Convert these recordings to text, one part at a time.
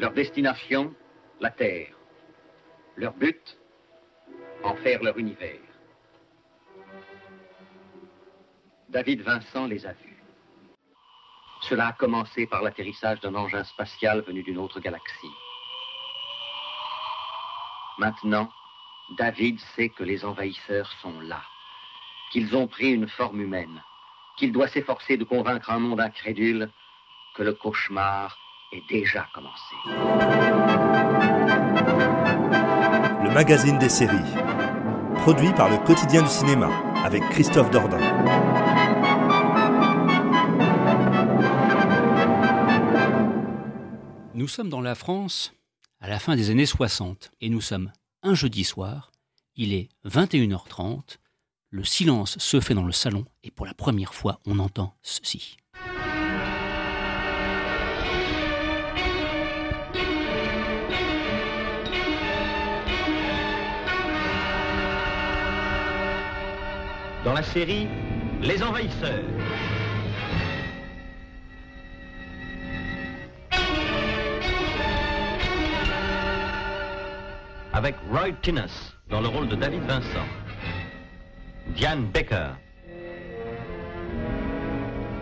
Leur destination, la Terre. Leur but, en faire leur univers. David Vincent les a vus. Cela a commencé par l'atterrissage d'un engin spatial venu d'une autre galaxie. Maintenant, David sait que les envahisseurs sont là, qu'ils ont pris une forme humaine, qu'il doit s'efforcer de convaincre un monde incrédule que le cauchemar est déjà commencé. Le magazine des séries, produit par le quotidien du cinéma, avec Christophe Dordain. Nous sommes dans la France à la fin des années 60 et nous sommes un jeudi soir, il est 21h30, le silence se fait dans le salon et pour la première fois on entend ceci. Dans la série Les Envahisseurs. Avec Roy Tinnes dans le rôle de David Vincent. Diane Baker.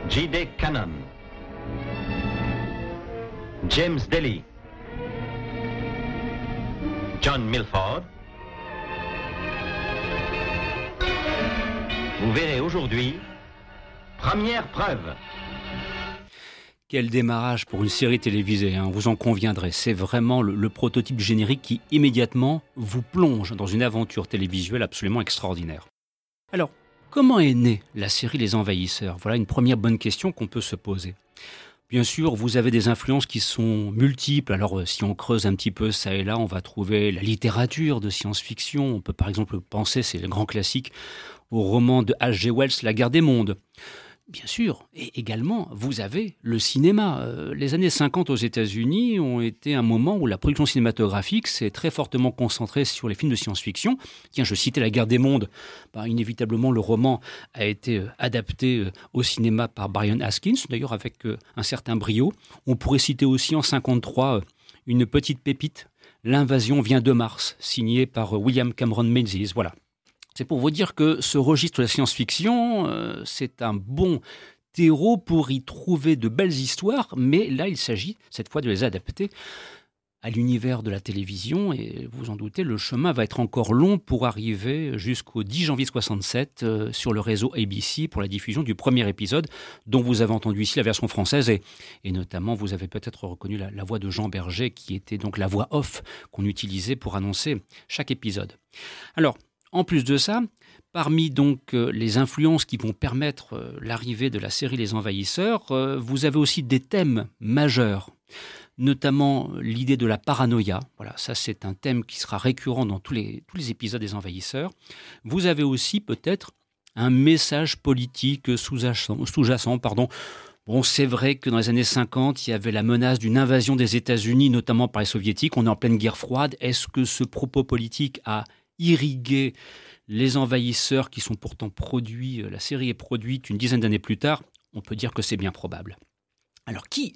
J.D. Cannon. James Daly. John Milford. Vous verrez aujourd'hui, première preuve. Quel démarrage pour une série télévisée, hein, vous en conviendrez. C'est vraiment le, le, prototype générique qui immédiatement vous plonge dans une aventure télévisuelle absolument extraordinaire. Alors, comment est née la série Les Envahisseurs? Voilà une première bonne question qu'on peut se poser. Bien sûr, vous avez des influences qui sont multiples. Alors, si on creuse un petit peu ça et là, on va trouver la littérature de science-fiction. On peut par exemple penser, c'est le grand classique, au roman de H.G. Wells, La guerre des mondes. Bien sûr, et également, vous avez le cinéma. Euh, les années 50 aux États-Unis ont été un moment où la production cinématographique s'est très fortement concentrée sur les films de science-fiction. Tiens, je citais La guerre des mondes. Bah, inévitablement, le roman a été euh, adapté euh, au cinéma par Brian Haskins, d'ailleurs avec un certain brio. On pourrait citer aussi en 53 une petite pépite, L'invasion vient de Mars, signée par William Cameron Menzies. Voilà. C'est pour vous dire que ce registre de la science-fiction, euh, c'est un bon terreau pour y trouver de belles histoires, mais là, il s'agit cette fois de les adapter à l'univers de la télévision et vous en doutez, le chemin va être encore long pour arriver jusqu'au 10 janvier 67 euh, sur le réseau ABC pour la diffusion du premier épisode dont vous avez entendu ici la version française et, notamment vous avez peut-être reconnu la, la voix de Jean Berger qui était donc la voix off qu'on utilisait pour annoncer chaque épisode. Alors, en plus de ça, parmi donc euh, les influences qui vont permettre euh, l'arrivée de la série Les Envahisseurs, euh, vous avez aussi des thèmes majeurs, notamment l'idée de la paranoïa. Voilà, ça c'est un thème qui sera récurrent dans tous les, épisodes des Envahisseurs. Vous avez aussi peut-être un message politique sous-jacent. Bon, c'est vrai que dans les années 50, il y avait la menace d'une invasion des États-Unis, notamment par les soviétiques. On est en pleine guerre froide. Est-ce que ce propos politique a irriguer les envahisseurs qui sont pourtant produits, euh, la série est produite une dizaine d'années plus tard, on peut dire que c'est bien probable. Alors qui,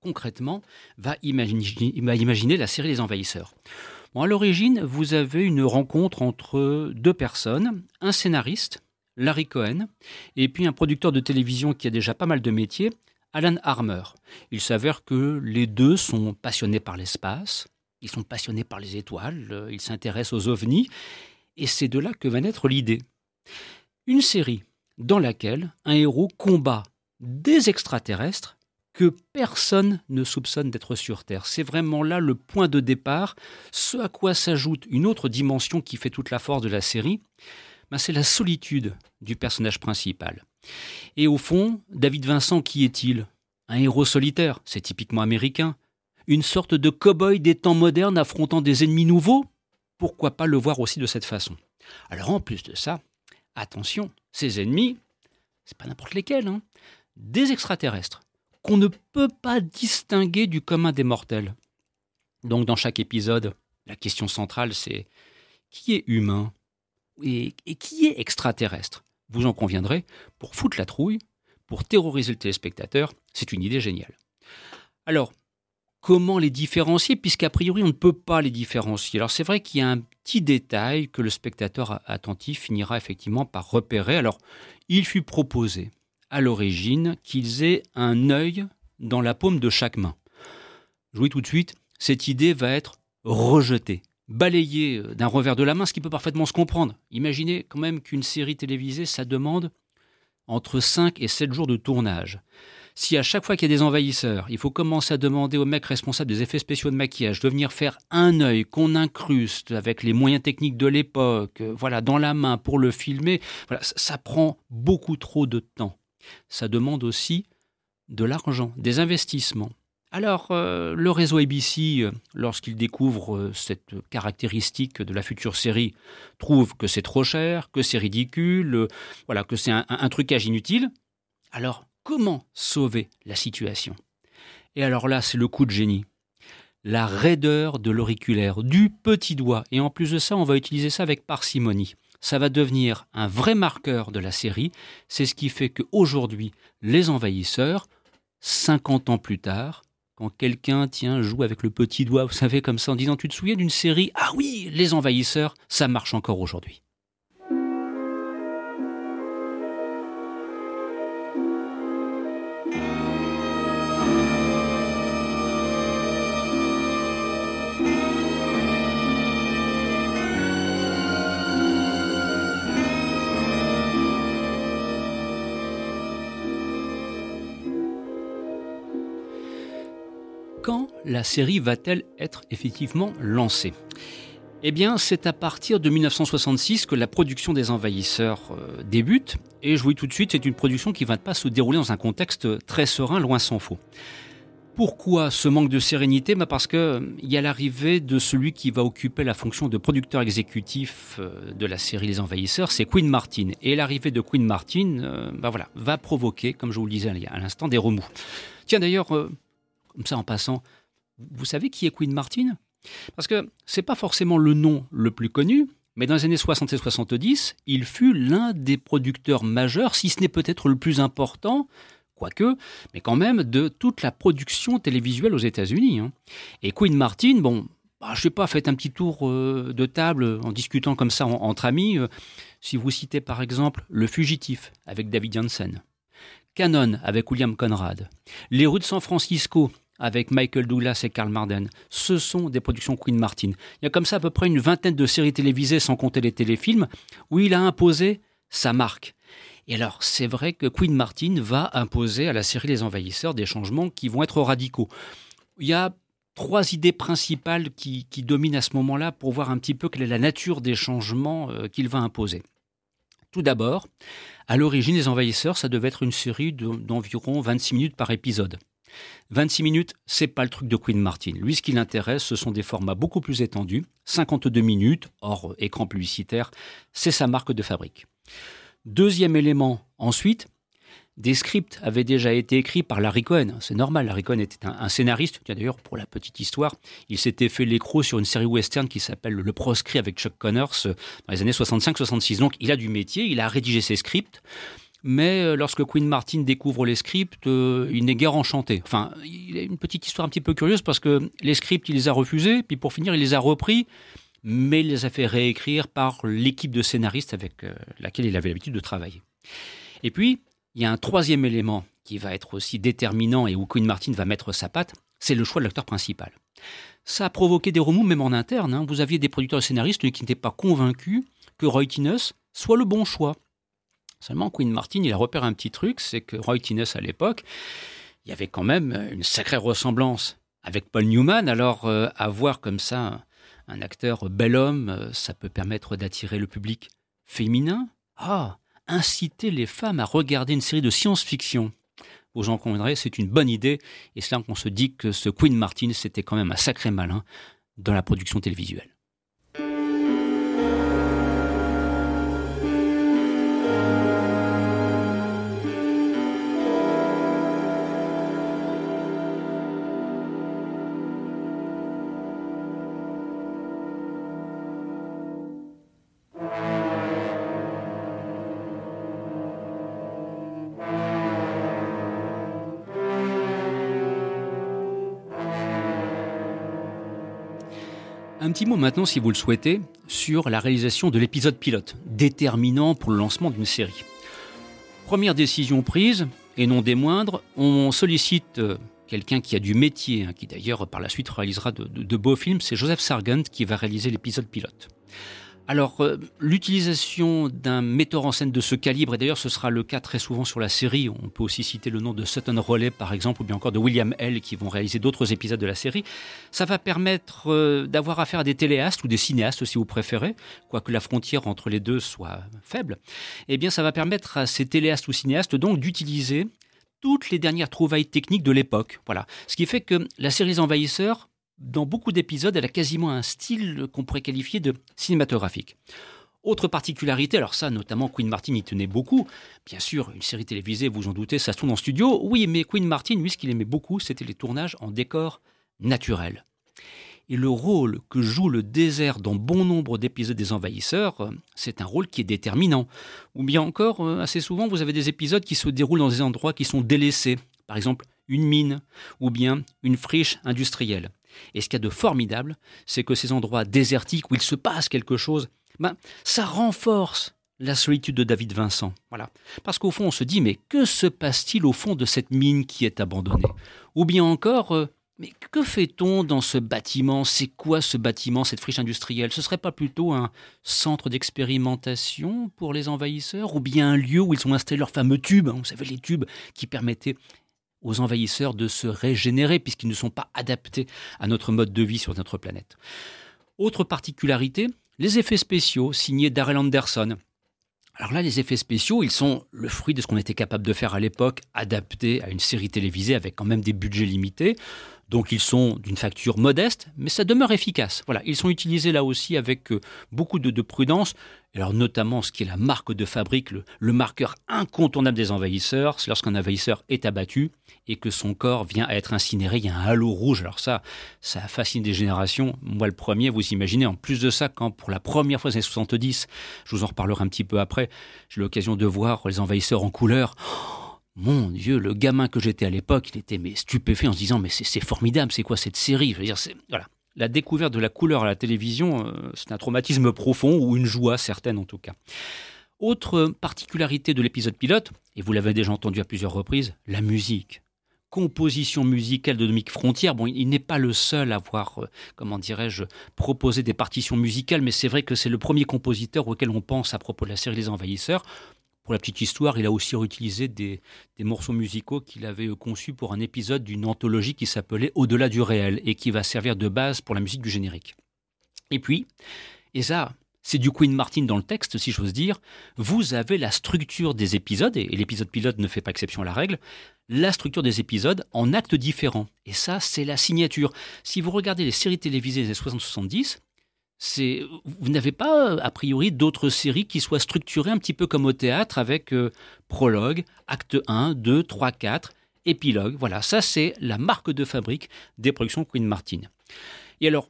concrètement, va imaginer, la série des envahisseurs? Bon, À l'origine, vous avez une rencontre entre deux personnes, un scénariste, Larry Cohen, et puis un producteur de télévision qui a déjà pas mal de métiers, Alan Harmer. Il s'avère que les deux sont passionnés par l'espace, ils sont passionnés par les étoiles, euh, ils s'intéressent aux ovnis, et c'est de là que va naître l'idée. Une série dans laquelle un héros combat des extraterrestres que personne ne soupçonne d'être sur Terre. C'est vraiment là le point de départ, ce à quoi s'ajoute une autre dimension qui fait toute la force de la série, ben c'est la solitude du personnage principal. Et au fond, David Vincent, qui est-il? Un héros solitaire, c'est typiquement américain une sorte de cow-boy des temps modernes affrontant des ennemis nouveaux? Pourquoi pas le voir aussi de cette façon? Alors en plus de ça, attention, ces ennemis, c'est pas n'importe lesquels, hein, des extraterrestres qu'on ne peut pas distinguer du commun des mortels. Donc dans chaque épisode, la question centrale c'est qui est humain et, et qui est extraterrestre? Vous en conviendrez, pour foutre la trouille, pour terroriser le téléspectateur, c'est une idée géniale. Alors, comment les différencier, puisqu'a priori on ne peut pas les différencier. Alors c'est vrai qu'il y a un petit détail que le spectateur attentif finira effectivement par repérer. Alors il fut proposé à l'origine qu'ils aient un œil dans la paume de chaque main. Je vous dis tout de suite, cette idée va être rejetée, balayée euh, d'un revers de la main, ce qui peut parfaitement se comprendre. Imaginez quand même qu'une série télévisée, ça demande entre 5 et 7 jours de tournage. Si à chaque fois qu'il y a des envahisseurs, il faut commencer à demander aux mecs responsables des effets spéciaux de maquillage de venir faire un œil qu'on incruste avec les moyens techniques de l'époque, euh, voilà, dans la main pour le filmer, voilà, ça prend beaucoup trop de temps. Ça demande aussi de l'argent, des investissements. Alors, euh, le réseau ABC, euh, lorsqu'il découvre cette caractéristique de la future série, trouve que c'est trop cher, que c'est ridicule, voilà, que c'est un, un, trucage inutile. Alors, Comment sauver la situation Et alors là, c'est le coup de génie. La raideur de l'auriculaire, du petit doigt. Et en plus de ça, on va utiliser ça avec parcimonie. Ça va devenir un vrai marqueur de la série. C'est ce qui fait qu'aujourd'hui, les envahisseurs, 50 ans plus tard, quand quelqu'un tient joue avec le petit doigt, vous savez, comme ça, en disant Tu te souviens d'une série? Ah oui, les envahisseurs, ça marche encore aujourd'hui. La série va-t-elle être effectivement lancée? Eh bien, c'est à partir de 1966 que la production des envahisseurs euh, débute. Et je vous dis tout de suite, c'est une production qui ne va pas se dérouler dans un contexte très serein, loin s'en faut. Pourquoi ce manque de sérénité? Bah Parce qu'il euh, y a l'arrivée de celui qui va occuper la fonction de producteur exécutif euh, de la série Les Envahisseurs, c'est Queen Martin. Et l'arrivée de Queen Martin bah voilà, va provoquer, comme je vous le disais à l'instant, des remous. Tiens d'ailleurs, comme ça en passant, vous savez qui est Queen Martin Parce que c'est pas forcément le nom le plus connu, mais dans les années 60 et 70, il fut l'un des producteurs majeurs, si ce n'est peut-être le plus important, quoique, mais quand même, de toute la production télévisuelle aux États-Unis. Hein. Et Queen Martin, bon, bah, je sais pas, faites un petit tour euh, de table en discutant comme ça entre amis. Euh, si vous citez par exemple Le Fugitif avec David Janssen, Canon avec William Conrad, Les rues de San Francisco avec Michael Douglas et Karl Marden. Ce sont des productions Queen Martin. Il y a comme ça à peu près une vingtaine de séries télévisées, sans compter les téléfilms, où il a imposé sa marque. Et alors, c'est vrai que Queen Martin va imposer à la série Les Envahisseurs des changements qui vont être radicaux. Il y a trois idées principales qui, dominent à ce moment-là pour voir un petit peu quelle est la nature des changements euh, qu'il va imposer. Tout d'abord, à l'origine, Les Envahisseurs, ça devait être une série d'environ 26 minutes par épisode. 26 minutes, c'est pas le truc de Queen Martin. Lui, ce qui l'intéresse, ce sont des formats beaucoup plus étendus. 52 minutes, hors écran publicitaire, c'est sa marque de fabrique. Deuxième élément, ensuite, des scripts avaient déjà été écrits par Larry Cohen. C'est normal, Larry Cohen était un, scénariste. D'ailleurs, pour la petite histoire, il s'était fait l'écrou sur une série western qui s'appelle Le Proscrit avec Chuck Connors euh, dans les années 65-66. Donc, il a du métier, il a rédigé ses scripts mais euh, lorsque Queen Martin découvre les scripts, euh, il n'est guère enchanté. Enfin, il a une petite histoire un petit peu curieuse parce que les scripts, il les a refusés, puis pour finir, il les a repris, mais il les a fait réécrire par l'équipe de scénaristes avec euh, laquelle il avait l'habitude de travailler. Et puis, il y a un troisième élément qui va être aussi déterminant et où Queen Martin va mettre sa patte, c'est le choix de l'acteur principal. Ça a provoqué des remous même en interne. Hein. Vous aviez des producteurs et scénaristes qui n'étaient pas convaincus que Roy soit le bon choix. Seulement, Queen Martin, il a repéré un petit truc, c'est que Roy Tines, à l'époque, il y avait quand même une sacrée ressemblance avec Paul Newman. Alors, euh, avoir comme ça un, acteur bel homme, euh, ça peut permettre d'attirer le public féminin. Ah, inciter les femmes à regarder une série de science-fiction. Vous en conviendrez, c'est une bonne idée. Et c'est là qu'on se dit que ce Queen Martin, c'était quand même un sacré malin dans la production télévisuelle. Un petit mot maintenant, si vous le souhaitez, sur la réalisation de l'épisode pilote, déterminant pour le lancement d'une série. Première décision prise, et non des moindres, on sollicite euh, quelqu'un qui a du métier, hein, qui d'ailleurs par la suite réalisera de, beaux films, c'est Joseph Sargent qui va réaliser l'épisode pilote. Alors, euh, l'utilisation d'un metteur en scène de ce calibre, et d'ailleurs ce sera le cas très souvent sur la série, on peut aussi citer le nom de Sutton Roley par exemple, ou bien encore de William L. qui vont réaliser d'autres épisodes de la série, ça va permettre euh, d'avoir affaire à des téléastes ou des cinéastes si vous préférez, quoique la frontière entre les deux soit faible, eh bien ça va permettre à ces téléastes ou cinéastes donc d'utiliser toutes les dernières trouvailles techniques de l'époque. Voilà. Ce qui fait que la série Les Envahisseurs dans beaucoup d'épisodes, elle a quasiment un style qu'on pourrait qualifier de cinématographique. Autre particularité, alors ça, notamment Queen Martin y tenait beaucoup. Bien sûr, une série télévisée, vous en doutez, ça se tourne en studio. Oui, mais Queen Martin, lui, ce qu'il aimait beaucoup, c'était les tournages en décor naturel. Et le rôle que joue le désert dans bon nombre d'épisodes des Envahisseurs, c'est un rôle qui est déterminant. Ou bien encore, euh, assez souvent, vous avez des épisodes qui se déroulent dans des endroits qui sont délaissés. Par exemple, une mine ou bien une friche industrielle. Et ce qu'il y a de formidable, c'est que ces endroits désertiques où il se passe quelque chose, ben, ça renforce la solitude de David Vincent. Voilà. Parce qu'au fond, on se dit, mais que se passe-t-il au fond de cette mine qui est abandonnée? Ou bien encore, euh, mais que fait-on dans ce bâtiment? C'est quoi ce bâtiment, cette friche industrielle? Ce serait pas plutôt un centre d'expérimentation pour les envahisseurs? Ou bien un lieu où ils ont installé leurs fameux tubes hein, Vous savez, les tubes qui permettaient aux envahisseurs de se régénérer puisqu'ils ne sont pas adaptés à notre mode de vie sur notre planète. Autre particularité, les effets spéciaux signés Darrell Anderson. Alors là, les effets spéciaux, ils sont le fruit de ce qu'on était capable de faire à l'époque, adapté à une série télévisée avec quand même des budgets limités. Donc ils sont d'une facture modeste, mais ça demeure efficace. Voilà, ils sont utilisés là aussi avec euh, beaucoup de, prudence. Alors notamment ce qui est la marque de fabrique, le, marqueur incontournable des envahisseurs, c'est lorsqu'un envahisseur est abattu et que son corps vient à être incinéré, il y a un halo rouge. Alors ça, ça fascine des générations. Moi le premier, vous imaginez, en plus de ça, quand pour la première fois dans les 70, je vous en reparlerai un petit peu après, j'ai l'occasion de voir les envahisseurs en couleur. Mon Dieu, le gamin que j'étais à l'époque, il était stupéfait en se disant mais c'est formidable, c'est quoi cette série? Je veux dire, voilà. La découverte de la couleur à la télévision, euh, c'est un traumatisme profond ou une joie certaine en tout cas. Autre particularité de l'épisode pilote, et vous l'avez déjà entendu à plusieurs reprises, la musique. Composition musicale de Dominique Frontière. Bon, il n'est pas le seul à avoir, euh, comment dirais-je, proposé des partitions musicales, mais c'est vrai que c'est le premier compositeur auquel on pense à propos de la série Les Envahisseurs. Pour la petite histoire, il a aussi réutilisé des, morceaux musicaux qu'il avait euh, conçus pour un épisode d'une anthologie qui s'appelait Au-delà du réel et qui va servir de base pour la musique du générique. Et puis, et ça, c'est du Queen Martin dans le texte, si j'ose dire, vous avez la structure des épisodes, et l'épisode pilote ne fait pas exception à la règle, la structure des épisodes en actes différents. Et ça, c'est la signature. Si vous regardez les séries télévisées des années 60-70, vous n'avez pas a priori d'autres séries qui soient structurées un petit peu comme au théâtre avec euh, prologue, acte 1, 2, 3, 4, épilogue. Voilà, ça c'est la marque de fabrique des productions Queen Martin. Et alors,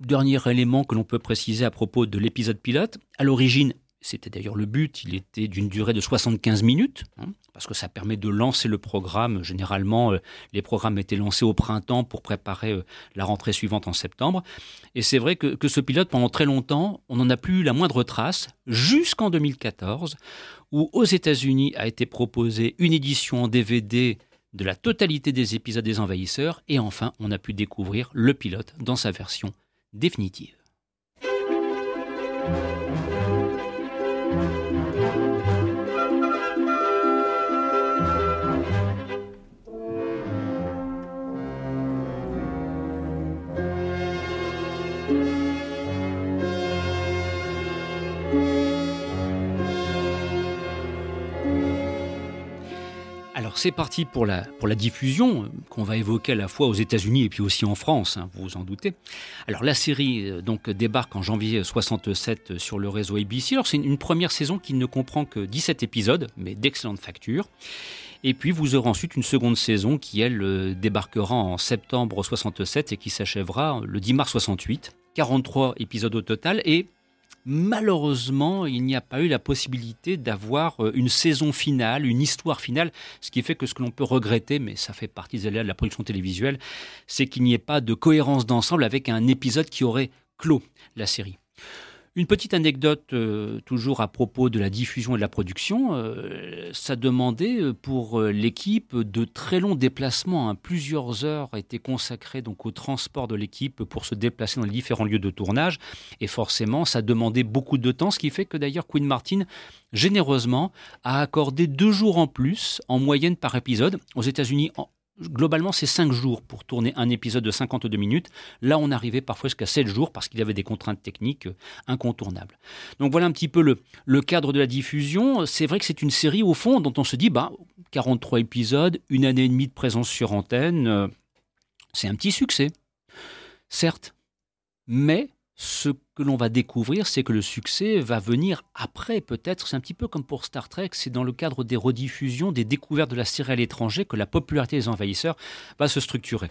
dernier élément que l'on peut préciser à propos de l'épisode pilote, à l'origine, c'était d'ailleurs le but, il était d'une durée de 75 minutes, hein, parce que ça permet de lancer le programme. Généralement, euh, les programmes étaient lancés au printemps pour préparer euh, la rentrée suivante en septembre. Et c'est vrai que, ce pilote, pendant très longtemps, on n'en a plus eu la moindre trace, jusqu'en 2014, où aux États-Unis a été proposée une édition en DVD de la totalité des épisodes des Envahisseurs, et enfin, on a pu découvrir le pilote dans sa version définitive. C'est parti pour la, pour la diffusion euh, qu'on va évoquer à la fois aux États-Unis et puis aussi en France, hein, vous vous en doutez. Alors la série euh, donc débarque en janvier 67 sur le réseau ABC. Alors c'est une première saison qui ne comprend que 17 épisodes, mais d'excellente facture. Et puis vous aurez ensuite une seconde saison qui elle euh, débarquera en septembre 67 et qui s'achèvera le 10 mars 68. 43 épisodes au total et Malheureusement, il n'y a pas eu la possibilité d'avoir euh, une saison finale, une histoire finale, ce qui fait que ce que l'on peut regretter, mais ça fait partie de la production télévisuelle, c'est qu'il n'y ait pas de cohérence d'ensemble avec un épisode qui aurait clos la série. Une petite anecdote euh, toujours à propos de la diffusion et de la production. Euh, ça demandait euh, pour l'équipe de très longs déplacements. Hein. Plusieurs heures étaient consacrées donc au transport de l'équipe pour se déplacer dans les différents lieux de tournage. Et forcément, ça demandait beaucoup de temps, ce qui fait que d'ailleurs Queen Martin, généreusement, a accordé deux jours en plus en moyenne par épisode. Aux États-Unis, globalement, c'est 5 jours pour tourner un épisode de 52 minutes. Là, on arrivait parfois jusqu'à 7 jours parce qu'il y avait des contraintes techniques euh, incontournables. Donc voilà un petit peu le, cadre de la diffusion. C'est vrai que c'est une série, au fond, dont on se dit, bah, 43 épisodes, une année et demie de présence sur antenne, euh, c'est un petit succès. Certes, mais que l'on va découvrir, c'est que le succès va venir après, peut-être. C'est un petit peu comme pour Star Trek, c'est dans le cadre des rediffusions, des découvertes de la série à l'étranger que la popularité des envahisseurs va se structurer.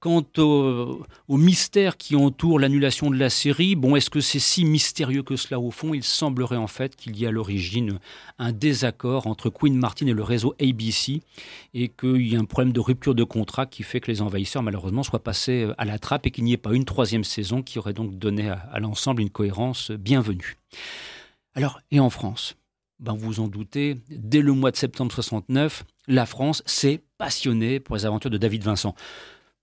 Quant au, mystère qui entoure l'annulation de la série, bon, est-ce que c'est si mystérieux que cela au fond? Il semblerait en fait qu'il y a à l'origine un désaccord entre Queen Martin et le réseau ABC et qu'il y a un problème de rupture de contrat qui fait que les envahisseurs malheureusement soient passés à la trappe et qu'il n'y ait pas une troisième saison qui aurait donc donné à, l'ensemble une cohérence bienvenue. Alors, et en France? Ben vous vous en doutez, dès le mois de septembre 69, la France s'est passionnée pour les aventures de David Vincent.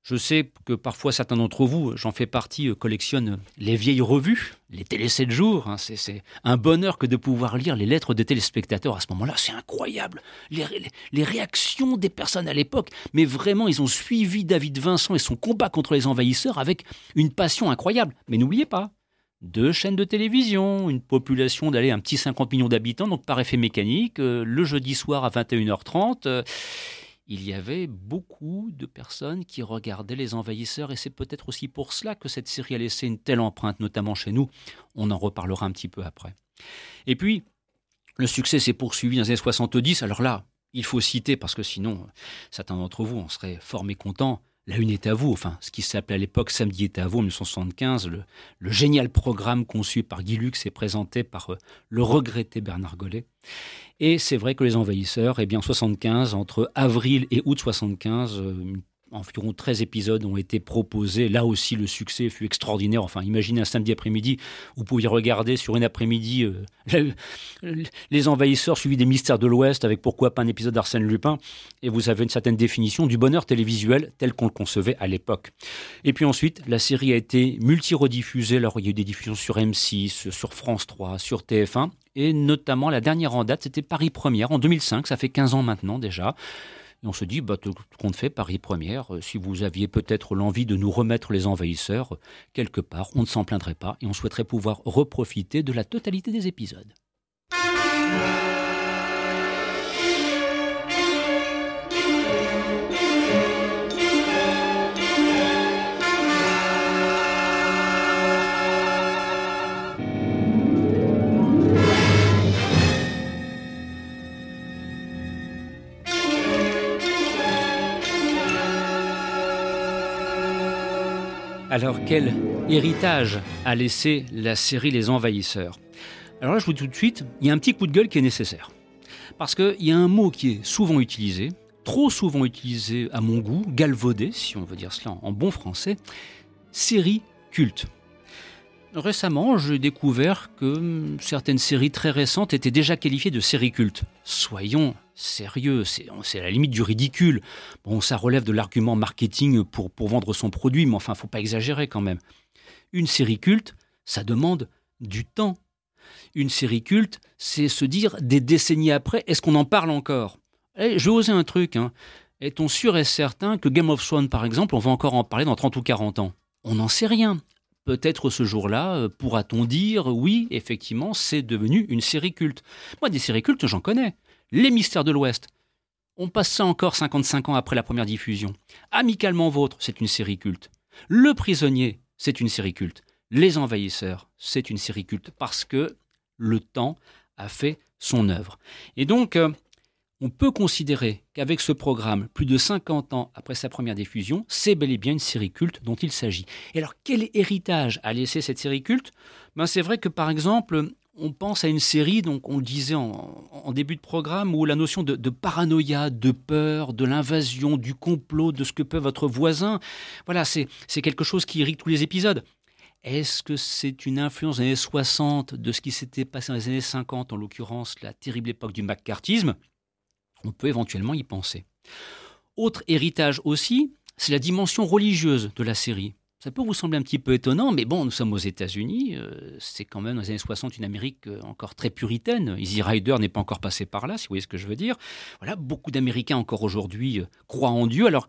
Je sais que parfois certains d'entre vous, j'en fais partie, euh, collectionnent les vieilles revues, les télé 7 jours. Hein. c'est un bonheur que de pouvoir lire les lettres des téléspectateurs à ce moment-là. C'est incroyable. Les, réactions des personnes à l'époque. Mais vraiment, ils ont suivi David Vincent et son combat contre les envahisseurs avec une passion incroyable. Mais n'oubliez pas, deux chaînes de télévision, une population d'aller un petit 50 millions d'habitants, donc par effet mécanique, euh, le jeudi soir à 21h30 il y avait beaucoup de personnes qui regardaient les envahisseurs et c'est peut-être aussi pour cela que cette série a laissé une telle empreinte, notamment chez nous. On en reparlera un petit peu après. Et puis, le succès s'est poursuivi dans les années 70. Alors là, il faut citer, parce que sinon, certains d'entre vous en seraient fort mécontents, la Une est à vous, enfin, ce qui s'appelait à l'époque Samedi est à vous en 1975, le, génial programme conçu par Guy Lux et présenté par euh, le regretté Bernard Gollet. Et c'est vrai que les envahisseurs, eh bien, en 75, entre avril et août 75, environ 13 épisodes ont été proposés. Là aussi, le succès fut extraordinaire. Enfin, imaginez un samedi après-midi, vous pouviez regarder sur une après-midi euh, les envahisseurs suivis des mystères de l'Ouest avec pourquoi pas un épisode d'Arsène Lupin. Et vous avez une certaine définition du bonheur télévisuel tel qu'on le concevait à l'époque. Et puis ensuite, la série a été multi-rediffusée. Alors, il y a eu des diffusions sur M6, sur France 3, sur TF1. Et notamment, la dernière en date, c'était Paris Première en 2005. Ça fait 15 ans maintenant déjà on se dit, bah, tout compte fait, Paris Première, euh, si vous aviez peut-être l'envie de nous remettre les envahisseurs, euh, quelque part, on ne s'en plaindrait pas et on souhaiterait pouvoir reprofiter de la totalité des épisodes. Alors quel héritage a laissé la série Les Envahisseurs? Alors là, je vous dis tout de suite, il y a un petit coup de gueule qui est nécessaire. Parce qu'il y a un mot qui est souvent utilisé, trop souvent utilisé à mon goût, galvaudé, si on veut dire cela en bon français, série culte. Récemment, j'ai découvert que certaines séries très récentes étaient déjà qualifiées de séries cultes. Soyons sérieux, c'est à la limite du ridicule. Bon, ça relève de l'argument marketing pour, vendre son produit, mais enfin, faut pas exagérer quand même. Une série culte, ça demande du temps. Une série culte, c'est se dire des décennies après, est-ce qu'on en parle encore? Eh, Je vais oser un truc. Hein. Est-on sûr et certain que Game of Thrones, par exemple, on va encore en parler dans 30 ou 40 ans? On n'en sait rien. Peut-être ce jour-là, euh, pourra-t-on dire, oui, effectivement, c'est devenu une série culte. Moi, des séries cultes, j'en connais. Les Mystères de l'Ouest. On passe ça encore 55 ans après la première diffusion. Amicalement Vôtre, c'est une série culte. Le Prisonnier, c'est une série culte. Les Envahisseurs, c'est une série culte parce que le temps a fait son œuvre. Et donc, euh, on peut considérer qu'avec ce programme, plus de 50 ans après sa première diffusion, c'est bel et bien une série culte dont il s'agit. Et alors, quel héritage a laissé cette série culte? Ben, C'est vrai que, par exemple, on pense à une série, donc on le disait en, début de programme, où la notion de, paranoïa, de peur, de l'invasion, du complot, de ce que peut votre voisin, voilà, c'est quelque chose qui irrigue tous les épisodes. Est-ce que c'est une influence des années 60 de ce qui s'était passé dans les années 50, en l'occurrence la terrible époque du McCarthyisme? On peut éventuellement y penser. Autre héritage aussi, c'est la dimension religieuse de la série. Ça peut vous sembler un petit peu étonnant, mais bon, nous sommes aux États-Unis. Euh, c'est quand même dans les années 60 une Amérique euh, encore très puritaine. Easy Rider n'est pas encore passé par là, si vous voyez ce que je veux dire. Voilà, beaucoup d'Américains encore aujourd'hui euh, croient en Dieu. Alors,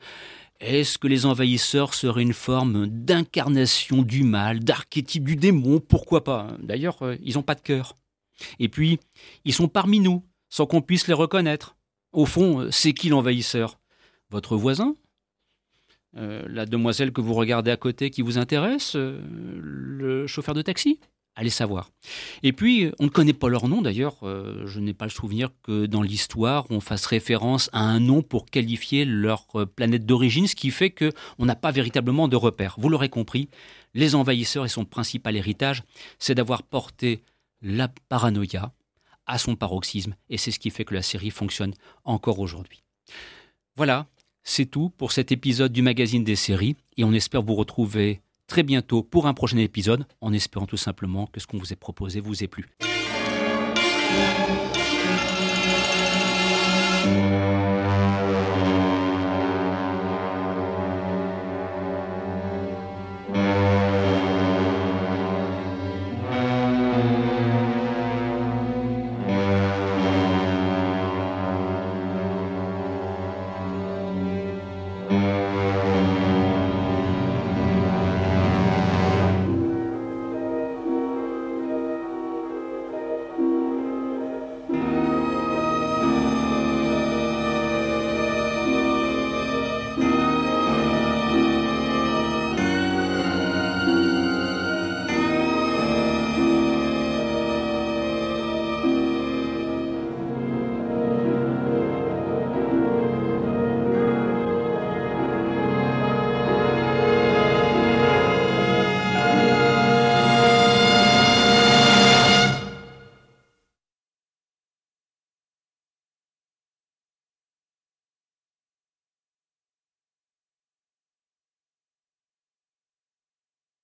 est-ce que les envahisseurs seraient une forme d'incarnation du mal, d'archétype du démon? Pourquoi pas? D'ailleurs, ils n'ont pas de cœur. Et puis, ils sont parmi nous, sans qu'on puisse les reconnaître. Au fond, c'est qui l'envahisseur? Votre voisin? Euh, La demoiselle que vous regardez à côté qui vous intéresse Le chauffeur de taxi? Allez savoir. Et puis, on ne connaît pas leur nom d'ailleurs. Euh, je n'ai pas le souvenir que dans l'histoire, on fasse référence à un nom pour qualifier leur euh, planète d'origine, ce qui fait qu'on n'a pas véritablement de repère. Vous l'aurez compris, les envahisseurs et son principal héritage, c'est d'avoir porté la paranoïa à son paroxysme. Et c'est ce qui fait que la série fonctionne encore aujourd'hui. Voilà, c'est tout pour cet épisode du magazine des séries. Et on espère vous retrouver très bientôt pour un prochain épisode, en espérant tout simplement que ce qu'on vous a proposé vous ait plu.